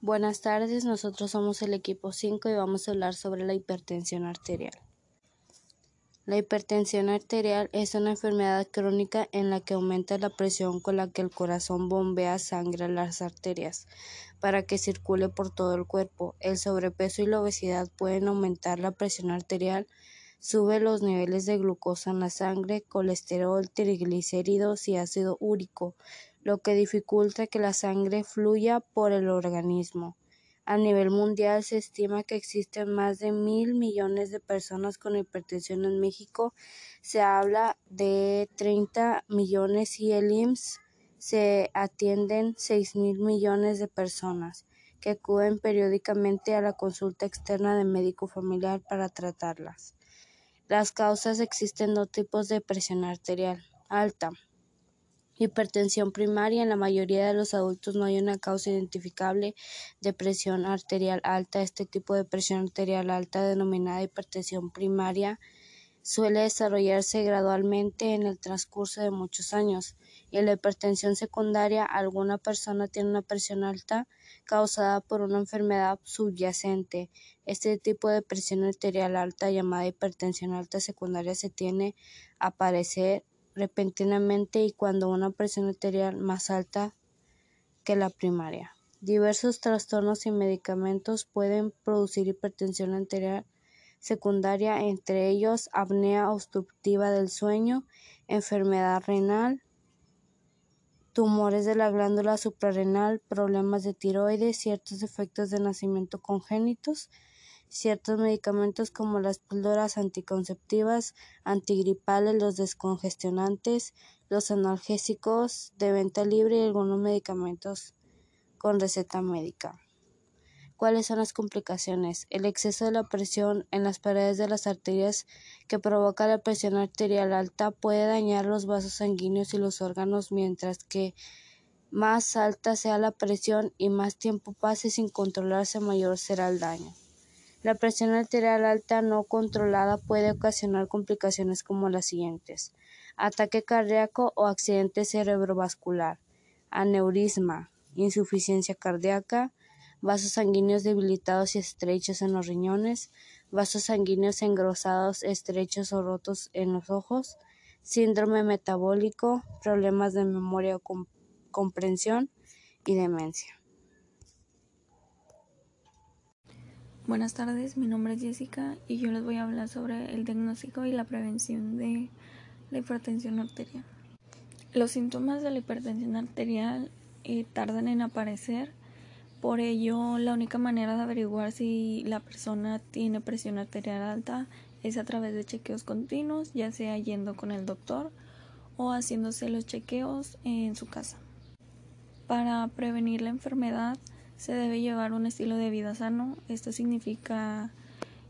Buenas tardes, nosotros somos el equipo 5 y vamos a hablar sobre la hipertensión arterial. La hipertensión arterial es una enfermedad crónica en la que aumenta la presión con la que el corazón bombea sangre a las arterias para que circule por todo el cuerpo. El sobrepeso y la obesidad pueden aumentar la presión arterial, sube los niveles de glucosa en la sangre, colesterol, triglicéridos y ácido úrico, lo que dificulta que la sangre fluya por el organismo. A nivel mundial se estima que existen más de mil millones de personas con hipertensión en México. Se habla de 30 millones y el IMSS se atienden seis mil millones de personas que acuden periódicamente a la consulta externa de médico familiar para tratarlas. Las causas existen dos tipos de presión arterial alta Hipertensión primaria. En la mayoría de los adultos no hay una causa identificable de presión arterial alta. Este tipo de presión arterial alta, denominada hipertensión primaria, suele desarrollarse gradualmente en el transcurso de muchos años. Y en la hipertensión secundaria, alguna persona tiene una presión alta causada por una enfermedad subyacente. Este tipo de presión arterial alta, llamada hipertensión alta secundaria, se tiene a aparecer repentinamente y cuando una presión arterial más alta que la primaria. Diversos trastornos y medicamentos pueden producir hipertensión arterial secundaria, entre ellos apnea obstructiva del sueño, enfermedad renal, tumores de la glándula suprarrenal, problemas de tiroides, ciertos efectos de nacimiento congénitos, ciertos medicamentos como las píldoras anticonceptivas, antigripales, los descongestionantes, los analgésicos de venta libre y algunos medicamentos con receta médica. ¿Cuáles son las complicaciones? El exceso de la presión en las paredes de las arterias que provoca la presión arterial alta puede dañar los vasos sanguíneos y los órganos, mientras que más alta sea la presión y más tiempo pase sin controlarse, mayor será el daño. La presión arterial alta no controlada puede ocasionar complicaciones como las siguientes: ataque cardíaco o accidente cerebrovascular, aneurisma, insuficiencia cardíaca, vasos sanguíneos debilitados y estrechos en los riñones, vasos sanguíneos engrosados, estrechos o rotos en los ojos, síndrome metabólico, problemas de memoria o comprensión y demencia. Buenas tardes, mi nombre es Jessica y yo les voy a hablar sobre el diagnóstico y la prevención de la hipertensión arterial. Los síntomas de la hipertensión arterial eh, tardan en aparecer, por ello la única manera de averiguar si la persona tiene presión arterial alta es a través de chequeos continuos, ya sea yendo con el doctor o haciéndose los chequeos en su casa. Para prevenir la enfermedad, se debe llevar un estilo de vida sano. Esto significa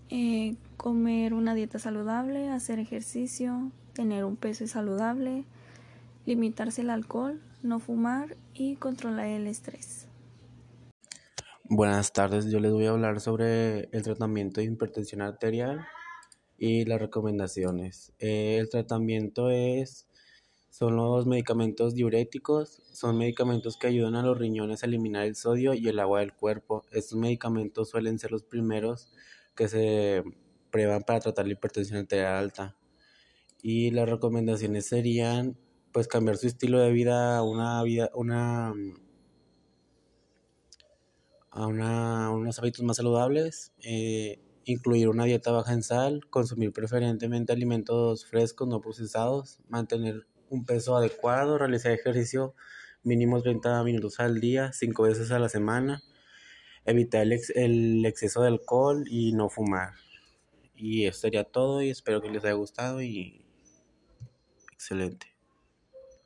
eh, comer una dieta saludable, hacer ejercicio, tener un peso saludable, limitarse el alcohol, no fumar y controlar el estrés. Buenas tardes, yo les voy a hablar sobre el tratamiento de hipertensión arterial y las recomendaciones. Eh, el tratamiento es son los medicamentos diuréticos, son medicamentos que ayudan a los riñones a eliminar el sodio y el agua del cuerpo. Estos medicamentos suelen ser los primeros que se prueban para tratar la hipertensión arterial alta. Y las recomendaciones serían pues cambiar su estilo de vida a una vida una a una, unos hábitos más saludables, eh, incluir una dieta baja en sal, consumir preferentemente alimentos frescos no procesados, mantener un peso adecuado, realizar ejercicio mínimo 30 minutos al día, 5 veces a la semana, evitar el, el exceso de alcohol y no fumar. Y eso sería todo y espero que les haya gustado y excelente.